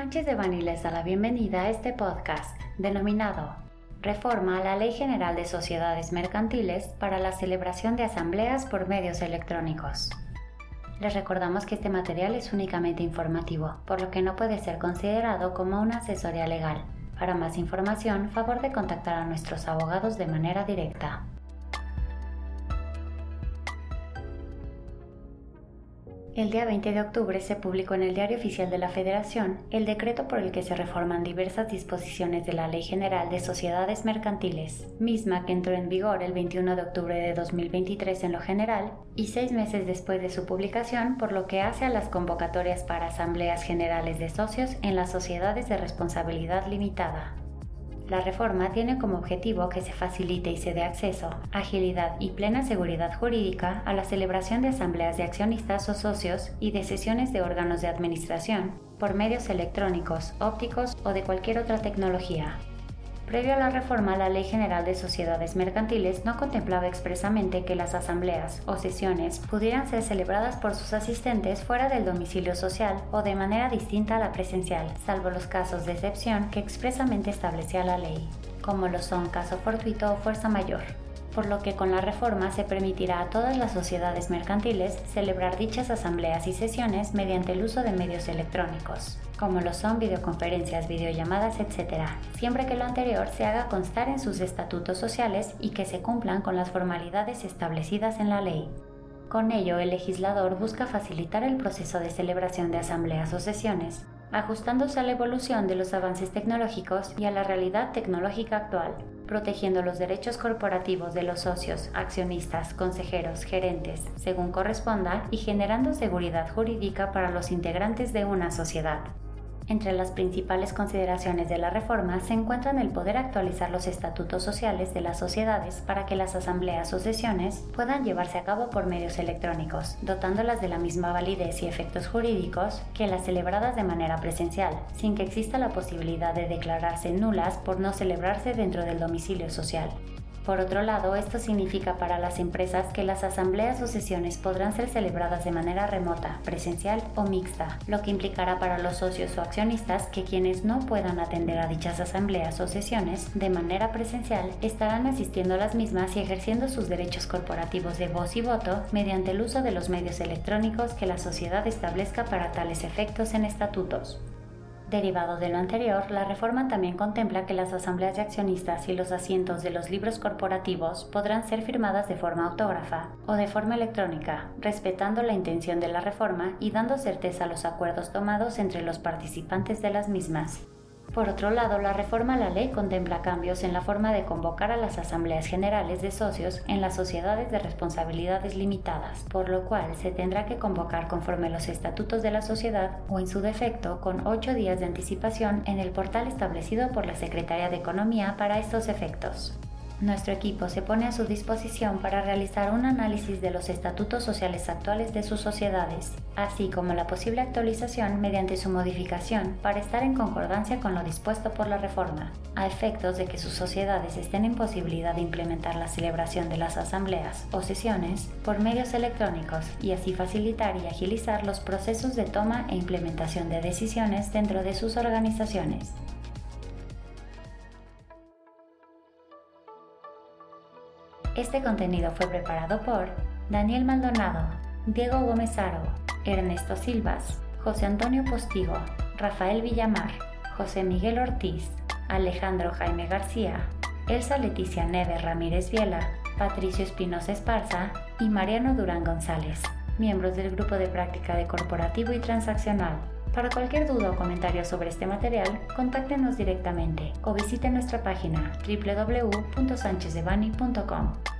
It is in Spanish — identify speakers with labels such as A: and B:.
A: Sánchez de Bani les da la bienvenida a este podcast denominado Reforma a la Ley General de Sociedades Mercantiles para la celebración de asambleas por medios electrónicos. Les recordamos que este material es únicamente informativo, por lo que no puede ser considerado como una asesoría legal. Para más información, favor de contactar a nuestros abogados de manera directa. El día 20 de octubre se publicó en el Diario Oficial de la Federación el decreto por el que se reforman diversas disposiciones de la Ley General de Sociedades Mercantiles, misma que entró en vigor el 21 de octubre de 2023 en lo general y seis meses después de su publicación por lo que hace a las convocatorias para asambleas generales de socios en las sociedades de responsabilidad limitada. La reforma tiene como objetivo que se facilite y se dé acceso, agilidad y plena seguridad jurídica a la celebración de asambleas de accionistas o socios y de sesiones de órganos de administración por medios electrónicos, ópticos o de cualquier otra tecnología, Previo a la reforma, la Ley General de Sociedades Mercantiles no contemplaba expresamente que las asambleas o sesiones pudieran ser celebradas por sus asistentes fuera del domicilio social o de manera distinta a la presencial, salvo los casos de excepción que expresamente establecía la ley, como lo son caso fortuito o fuerza mayor por lo que con la reforma se permitirá a todas las sociedades mercantiles celebrar dichas asambleas y sesiones mediante el uso de medios electrónicos, como lo son videoconferencias, videollamadas, etc., siempre que lo anterior se haga constar en sus estatutos sociales y que se cumplan con las formalidades establecidas en la ley. Con ello, el legislador busca facilitar el proceso de celebración de asambleas o sesiones, ajustándose a la evolución de los avances tecnológicos y a la realidad tecnológica actual, protegiendo los derechos corporativos de los socios, accionistas, consejeros, gerentes, según corresponda, y generando seguridad jurídica para los integrantes de una sociedad. Entre las principales consideraciones de la reforma se encuentran el poder actualizar los estatutos sociales de las sociedades para que las asambleas o sesiones puedan llevarse a cabo por medios electrónicos, dotándolas de la misma validez y efectos jurídicos que las celebradas de manera presencial, sin que exista la posibilidad de declararse nulas por no celebrarse dentro del domicilio social. Por otro lado, esto significa para las empresas que las asambleas o sesiones podrán ser celebradas de manera remota, presencial o mixta, lo que implicará para los socios o accionistas que quienes no puedan atender a dichas asambleas o sesiones de manera presencial estarán asistiendo a las mismas y ejerciendo sus derechos corporativos de voz y voto mediante el uso de los medios electrónicos que la sociedad establezca para tales efectos en estatutos. Derivado de lo anterior, la reforma también contempla que las asambleas de accionistas y los asientos de los libros corporativos podrán ser firmadas de forma autógrafa o de forma electrónica, respetando la intención de la reforma y dando certeza a los acuerdos tomados entre los participantes de las mismas. Por otro lado, la reforma a la ley contempla cambios en la forma de convocar a las asambleas generales de socios en las sociedades de responsabilidades limitadas, por lo cual se tendrá que convocar conforme los estatutos de la sociedad o en su defecto con ocho días de anticipación en el portal establecido por la Secretaría de Economía para estos efectos. Nuestro equipo se pone a su disposición para realizar un análisis de los estatutos sociales actuales de sus sociedades, así como la posible actualización mediante su modificación para estar en concordancia con lo dispuesto por la reforma, a efectos de que sus sociedades estén en posibilidad de implementar la celebración de las asambleas o sesiones por medios electrónicos y así facilitar y agilizar los procesos de toma e implementación de decisiones dentro de sus organizaciones. Este contenido fue preparado por Daniel Maldonado, Diego Gómez Aro, Ernesto Silvas, José Antonio Postigo, Rafael Villamar, José Miguel Ortiz, Alejandro Jaime García, Elsa Leticia Neves Ramírez Viela, Patricio Espinosa Esparza y Mariano Durán González, miembros del Grupo de Práctica de Corporativo y Transaccional. Para cualquier duda o comentario sobre este material, contáctenos directamente o visite nuestra página www.sanchezdevani.com.